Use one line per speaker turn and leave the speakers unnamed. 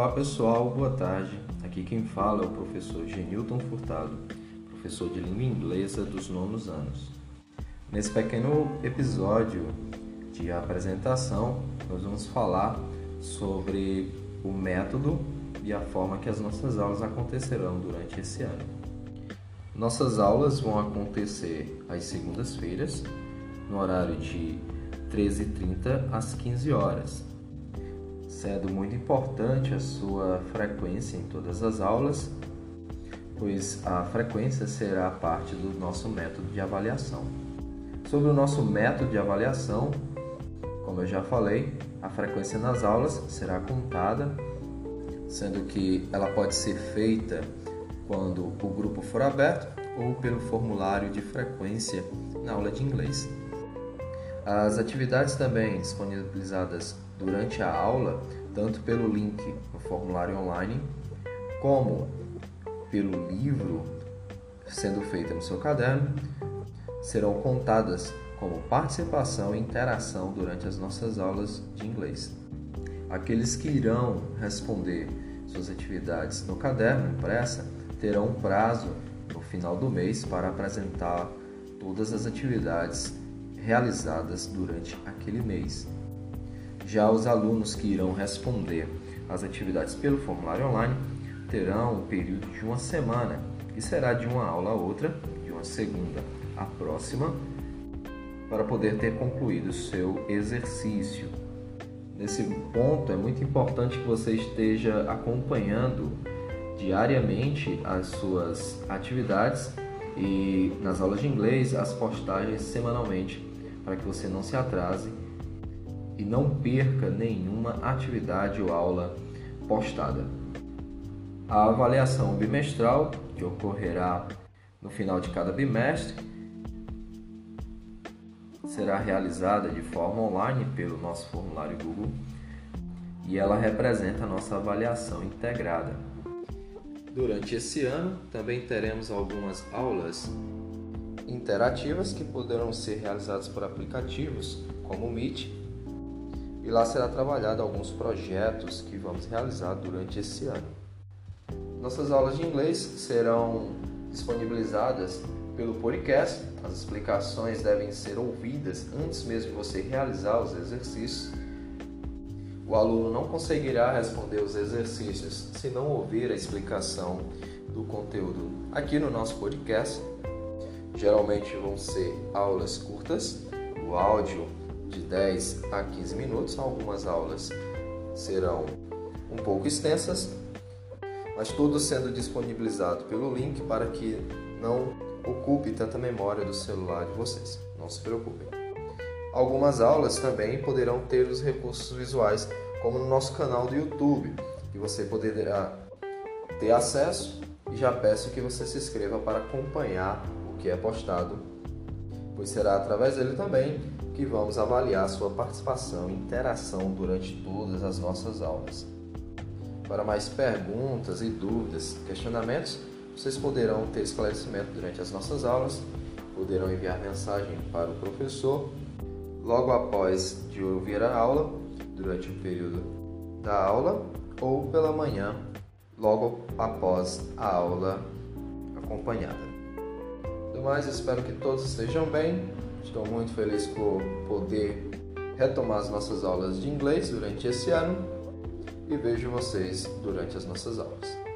Olá pessoal, boa tarde. Aqui quem fala é o professor Genilton Furtado, professor de língua inglesa dos nonos anos. Nesse pequeno episódio de apresentação, nós vamos falar sobre o método e a forma que as nossas aulas acontecerão durante esse ano. Nossas aulas vão acontecer às segundas-feiras, no horário de 13h30 às 15 horas sendo muito importante a sua frequência em todas as aulas, pois a frequência será parte do nosso método de avaliação. Sobre o nosso método de avaliação, como eu já falei, a frequência nas aulas será contada, sendo que ela pode ser feita quando o grupo for aberto ou pelo formulário de frequência na aula de inglês. As atividades também disponibilizadas durante a aula, tanto pelo link no formulário online, como pelo livro sendo feito no seu caderno, serão contadas como participação e interação durante as nossas aulas de inglês. Aqueles que irão responder suas atividades no caderno impressa terão um prazo no final do mês para apresentar todas as atividades realizadas durante aquele mês. Já os alunos que irão responder às atividades pelo formulário online terão um período de uma semana, que será de uma aula a outra, de uma segunda à próxima, para poder ter concluído o seu exercício. Nesse ponto, é muito importante que você esteja acompanhando diariamente as suas atividades e nas aulas de inglês as postagens semanalmente, para que você não se atrase e não perca nenhuma atividade ou aula postada. A avaliação bimestral, que ocorrerá no final de cada bimestre, será realizada de forma online pelo nosso formulário Google e ela representa a nossa avaliação integrada. Durante esse ano, também teremos algumas aulas interativas que poderão ser realizadas por aplicativos como o Meet e lá será trabalhado alguns projetos que vamos realizar durante esse ano. Nossas aulas de inglês serão disponibilizadas pelo podcast. As explicações devem ser ouvidas antes mesmo de você realizar os exercícios. O aluno não conseguirá responder os exercícios se não ouvir a explicação do conteúdo aqui no nosso podcast. Geralmente vão ser aulas curtas, o áudio de 10 a 15 minutos. Algumas aulas serão um pouco extensas, mas tudo sendo disponibilizado pelo link para que não ocupe tanta memória do celular de vocês. Não se preocupem. Algumas aulas também poderão ter os recursos visuais, como no nosso canal do YouTube, que você poderá ter acesso e já peço que você se inscreva para acompanhar o que é postado, pois será através dele também que vamos avaliar sua participação e interação durante todas as nossas aulas. Para mais perguntas e dúvidas, questionamentos, vocês poderão ter esclarecimento durante as nossas aulas, poderão enviar mensagem para o professor logo após de ouvir a aula, durante o período da aula, ou pela manhã, logo após a aula acompanhada. Do mais, espero que todos estejam bem Estou muito feliz por poder retomar as nossas aulas de inglês durante esse ano e vejo vocês durante as nossas aulas.